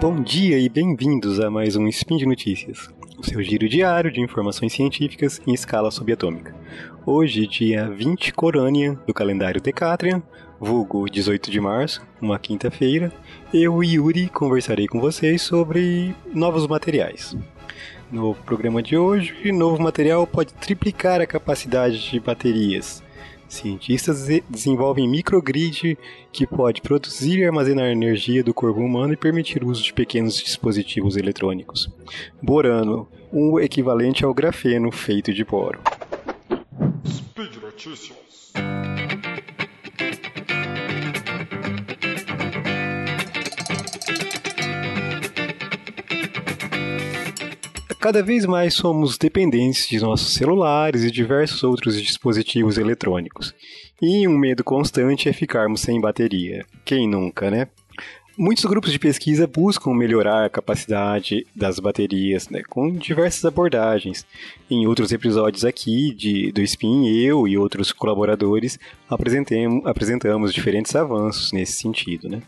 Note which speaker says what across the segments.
Speaker 1: Bom dia e bem-vindos a mais um Spin de Notícias, o seu giro diário de informações científicas em escala subatômica. Hoje, dia 20 Corânia do calendário Decatrian, vulgo 18 de março, uma quinta-feira, eu e Yuri conversarei com vocês sobre novos materiais. No programa de hoje, novo material pode triplicar a capacidade de baterias. Cientistas desenvolvem microgrid que pode produzir e armazenar energia do corpo humano e permitir o uso de pequenos dispositivos eletrônicos. Borano, um equivalente ao grafeno feito de boro. Speed Notícias. Cada vez mais somos dependentes de nossos celulares e diversos outros dispositivos eletrônicos. E um medo constante é ficarmos sem bateria. Quem nunca, né? Muitos grupos de pesquisa buscam melhorar a capacidade das baterias, né, com diversas abordagens. Em outros episódios aqui de, do Spin, eu e outros colaboradores apresentamos diferentes avanços nesse sentido. Né.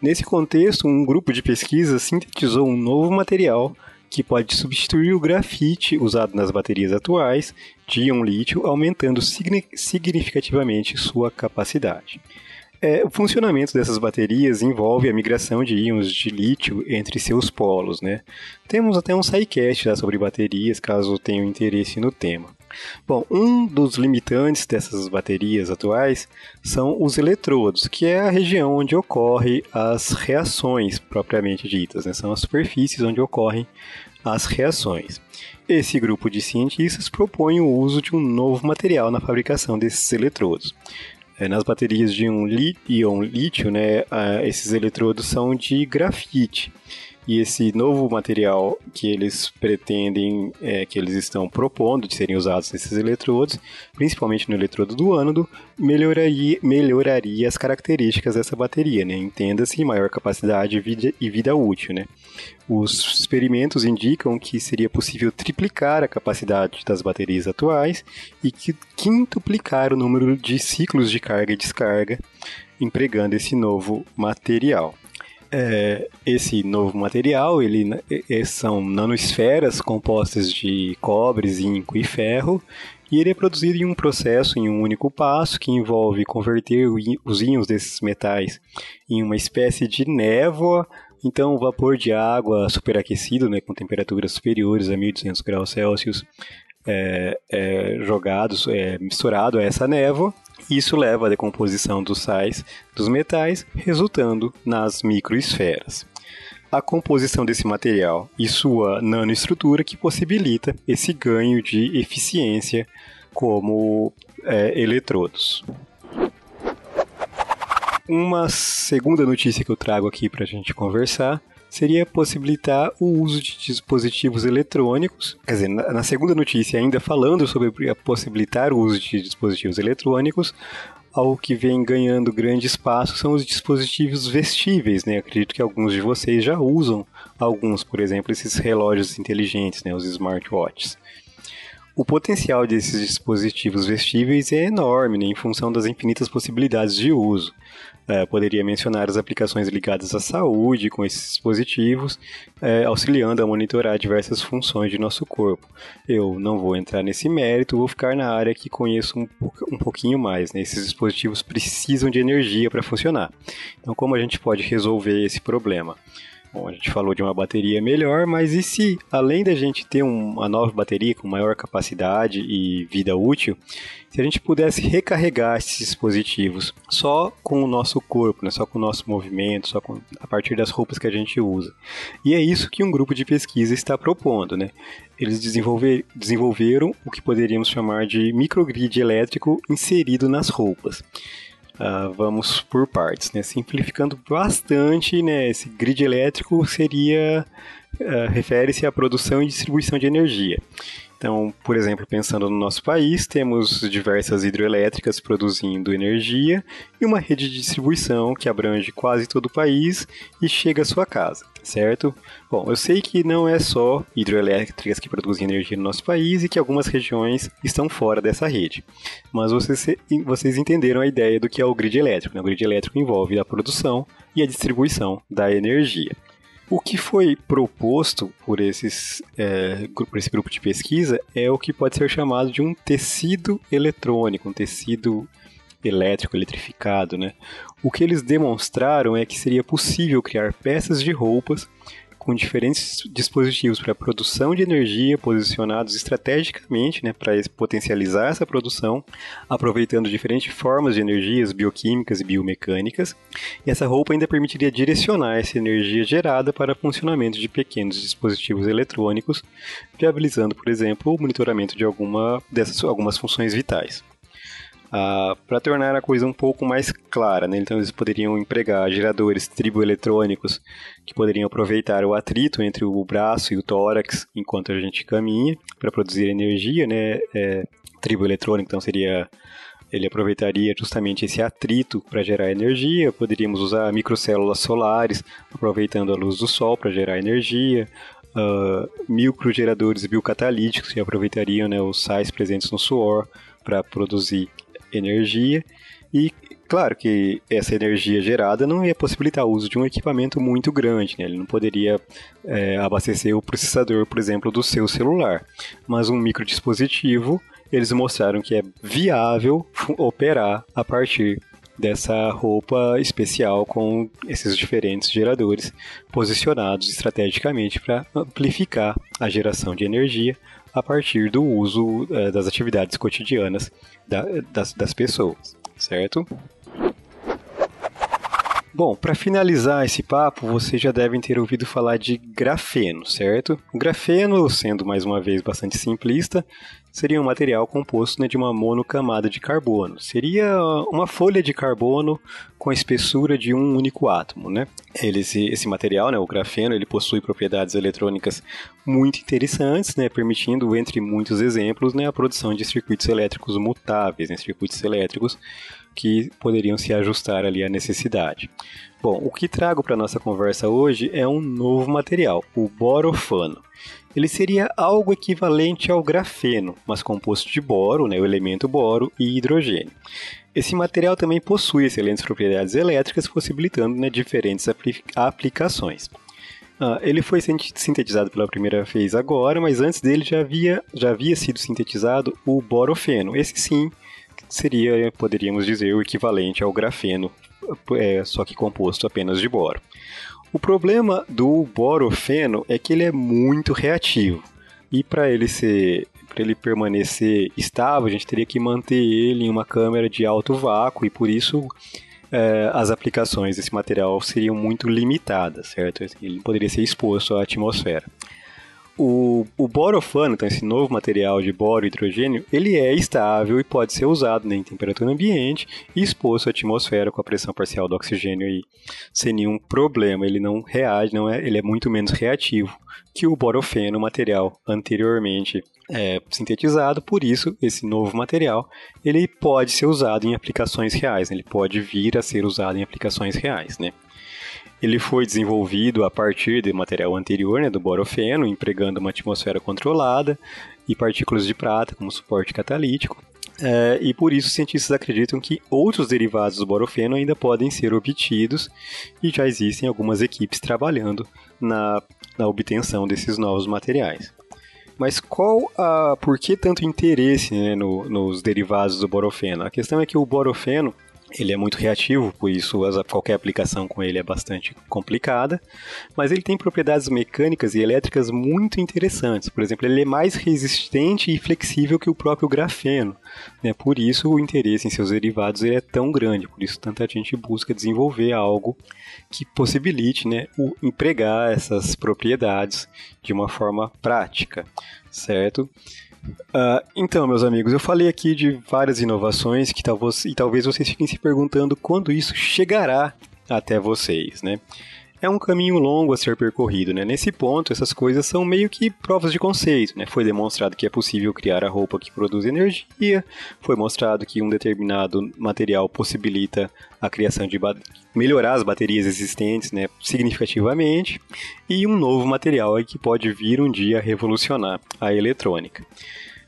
Speaker 1: Nesse contexto, um grupo de pesquisa sintetizou um novo material que pode substituir o grafite usado nas baterias atuais de íon-lítio, aumentando significativamente sua capacidade. É, o funcionamento dessas baterias envolve a migração de íons de lítio entre seus polos. Né? Temos até um sidecast sobre baterias, caso tenham interesse no tema. Bom, um dos limitantes dessas baterias atuais são os eletrodos, que é a região onde ocorrem as reações propriamente ditas, né? são as superfícies onde ocorrem as reações. Esse grupo de cientistas propõe o uso de um novo material na fabricação desses eletrodos. É, nas baterias de um lítio, né, esses eletrodos são de grafite. E esse novo material que eles pretendem, é, que eles estão propondo de serem usados nesses eletrodos, principalmente no eletrodo do ânodo, melhoraria, melhoraria as características dessa bateria, né? Entenda-se maior capacidade vida, e vida útil, né? Os experimentos indicam que seria possível triplicar a capacidade das baterias atuais e que quintuplicar o número de ciclos de carga e descarga empregando esse novo material. É, esse novo material, ele é, são nanosferas compostas de cobre, zinco e ferro, e ele é produzido em um processo em um único passo que envolve converter os íons desses metais em uma espécie de névoa, então o vapor de água superaquecido, né, com temperaturas superiores a 1200 graus Celsius, é, é jogados, é misturado a essa névoa, isso leva à decomposição dos sais dos metais, resultando nas microesferas. A composição desse material e sua nanoestrutura que possibilita esse ganho de eficiência como é, eletrodos. Uma segunda notícia que eu trago aqui para a gente conversar seria possibilitar o uso de dispositivos eletrônicos. Quer dizer, na, segunda notícia, ainda falando sobre possibilitar o uso de dispositivos eletrônicos, algo que vem ganhando grande espaço são os dispositivos vestíveis, né? Acredito que alguns de vocês já usam alguns, por exemplo, esses relógios inteligentes, né? Os smartwatches. O potencial desses dispositivos vestíveis é enorme, né? em função das infinitas possibilidades de uso. É, poderia mencionar as aplicações ligadas à saúde com esses dispositivos, é, auxiliando a monitorar diversas funções de nosso corpo. Eu não vou entrar nesse mérito, vou ficar na área que conheço um, um pouquinho mais. Né? Esses dispositivos precisam de energia para funcionar. Então, como a gente pode resolver esse problema? Bom, a gente falou de uma bateria melhor, mas e se, além da gente ter uma nova bateria com maior capacidade e vida útil, se a gente pudesse recarregar esses dispositivos só com o nosso corpo, né, só com o nosso movimento, só com, a partir das roupas que a gente usa? E é isso que um grupo de pesquisa está propondo. Né? Eles desenvolver, desenvolveram o que poderíamos chamar de microgrid elétrico inserido nas roupas. Uh, vamos por partes, né? Simplificando bastante, né? Esse grid elétrico seria uh, refere-se à produção e distribuição de energia. Então, por exemplo, pensando no nosso país, temos diversas hidroelétricas produzindo energia e uma rede de distribuição que abrange quase todo o país e chega à sua casa, certo? Bom, eu sei que não é só hidroelétricas que produzem energia no nosso país e que algumas regiões estão fora dessa rede, mas vocês, vocês entenderam a ideia do que é o grid elétrico. Né? O grid elétrico envolve a produção e a distribuição da energia. O que foi proposto por, esses, é, por esse grupo de pesquisa é o que pode ser chamado de um tecido eletrônico, um tecido elétrico, eletrificado, né? O que eles demonstraram é que seria possível criar peças de roupas com diferentes dispositivos para produção de energia posicionados estrategicamente né, para potencializar essa produção, aproveitando diferentes formas de energias bioquímicas e biomecânicas. E essa roupa ainda permitiria direcionar essa energia gerada para funcionamento de pequenos dispositivos eletrônicos, viabilizando, por exemplo, o monitoramento de alguma dessas algumas funções vitais. Ah, para tornar a coisa um pouco mais clara, né? então eles poderiam empregar geradores triboeletrônicos que poderiam aproveitar o atrito entre o braço e o tórax enquanto a gente caminha para produzir energia, né? É, triboeletrônico, então seria ele aproveitaria justamente esse atrito para gerar energia. Poderíamos usar microcélulas solares, aproveitando a luz do sol para gerar energia. Uh, microgeradores biocatalíticos que aproveitariam né, os sais presentes no suor para produzir energia e claro que essa energia gerada não ia possibilitar o uso de um equipamento muito grande, né? ele não poderia é, abastecer o processador, por exemplo, do seu celular, mas um microdispositivo eles mostraram que é viável operar a partir dessa roupa especial com esses diferentes geradores posicionados estrategicamente para amplificar a geração de energia a partir do uso é, das atividades cotidianas da, das, das pessoas, certo? Bom, para finalizar esse papo, vocês já devem ter ouvido falar de grafeno, certo? O grafeno, sendo mais uma vez bastante simplista, seria um material composto né, de uma monocamada de carbono. Seria uma folha de carbono com a espessura de um único átomo, né? Ele, esse, esse material, né, o grafeno, ele possui propriedades eletrônicas muito interessantes, né, permitindo, entre muitos exemplos, né, a produção de circuitos elétricos mutáveis, né, circuitos elétricos que poderiam se ajustar ali à necessidade. Bom, o que trago para nossa conversa hoje é um novo material, o borofano. Ele seria algo equivalente ao grafeno, mas composto de boro, né, o elemento boro, e hidrogênio. Esse material também possui excelentes propriedades elétricas, possibilitando né, diferentes aplicações. Ah, ele foi sintetizado pela primeira vez agora, mas antes dele já havia, já havia sido sintetizado o borofeno. Esse sim seria, poderíamos dizer, o equivalente ao grafeno, é, só que composto apenas de boro. O problema do borofeno é que ele é muito reativo. E para ele ser para ele permanecer estável, a gente teria que manter ele em uma câmera de alto vácuo e por isso é, as aplicações desse material seriam muito limitadas, certo? Ele poderia ser exposto à atmosfera. O, o borofano, então esse novo material de boro hidrogênio, ele é estável e pode ser usado né, em temperatura ambiente e exposto à atmosfera com a pressão parcial do oxigênio aí, sem nenhum problema. Ele não reage, não é, ele é muito menos reativo que o borofeno, material anteriormente é, sintetizado. Por isso, esse novo material ele pode ser usado em aplicações reais. Né, ele pode vir a ser usado em aplicações reais, né? Ele foi desenvolvido a partir de material anterior, né, do borofeno, empregando uma atmosfera controlada e partículas de prata como suporte catalítico. É, e por isso, cientistas acreditam que outros derivados do borofeno ainda podem ser obtidos e já existem algumas equipes trabalhando na, na obtenção desses novos materiais. Mas qual a, por que tanto interesse né, no, nos derivados do borofeno? A questão é que o borofeno ele é muito reativo, por isso qualquer aplicação com ele é bastante complicada, mas ele tem propriedades mecânicas e elétricas muito interessantes. Por exemplo, ele é mais resistente e flexível que o próprio grafeno. Né? Por isso o interesse em seus derivados ele é tão grande, por isso tanta gente busca desenvolver algo que possibilite né, o empregar essas propriedades de uma forma prática, certo? Uh, então, meus amigos, eu falei aqui de várias inovações que talvez, e talvez vocês fiquem se perguntando quando isso chegará até vocês, né? É um caminho longo a ser percorrido, né? Nesse ponto, essas coisas são meio que provas de conceito, né? Foi demonstrado que é possível criar a roupa que produz energia, foi mostrado que um determinado material possibilita a criação de melhorar as baterias existentes, né, significativamente, e um novo material que pode vir um dia revolucionar a eletrônica.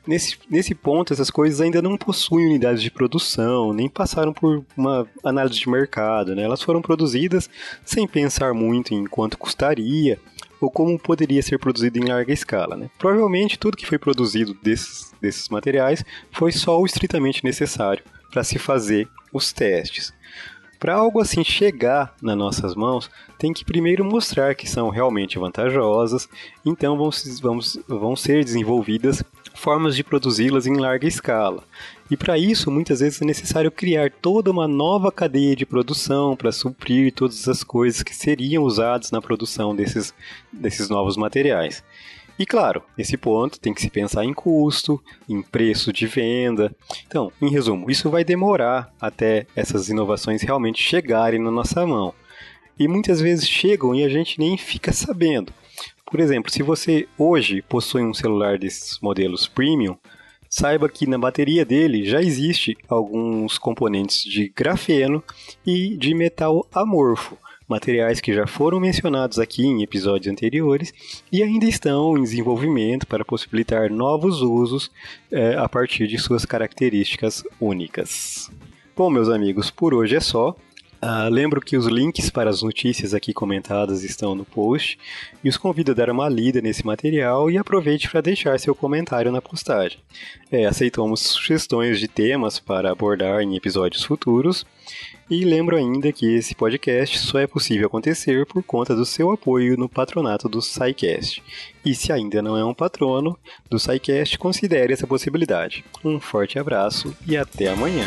Speaker 1: Nesse, nesse ponto, essas coisas ainda não possuem unidades de produção, nem passaram por uma análise de mercado, né? Elas foram produzidas sem pensar muito em quanto custaria ou como poderia ser produzido em larga escala. Né? Provavelmente tudo que foi produzido desses, desses materiais foi só o estritamente necessário para se fazer os testes. Para algo assim chegar nas nossas mãos, tem que primeiro mostrar que são realmente vantajosas, então vão, vamos, vão ser desenvolvidas formas de produzi-las em larga escala. E para isso, muitas vezes é necessário criar toda uma nova cadeia de produção para suprir todas as coisas que seriam usadas na produção desses, desses novos materiais. E claro, nesse ponto tem que se pensar em custo, em preço de venda. Então, em resumo, isso vai demorar até essas inovações realmente chegarem na nossa mão. E muitas vezes chegam e a gente nem fica sabendo. Por exemplo, se você hoje possui um celular desses modelos premium, saiba que na bateria dele já existe alguns componentes de grafeno e de metal amorfo, materiais que já foram mencionados aqui em episódios anteriores e ainda estão em desenvolvimento para possibilitar novos usos é, a partir de suas características únicas. Bom, meus amigos, por hoje é só. Uh, lembro que os links para as notícias aqui comentadas estão no post e os convido a dar uma lida nesse material e aproveite para deixar seu comentário na postagem. É, aceitamos sugestões de temas para abordar em episódios futuros e lembro ainda que esse podcast só é possível acontecer por conta do seu apoio no patronato do SciCast. E se ainda não é um patrono do SciCast, considere essa possibilidade. Um forte abraço e até amanhã!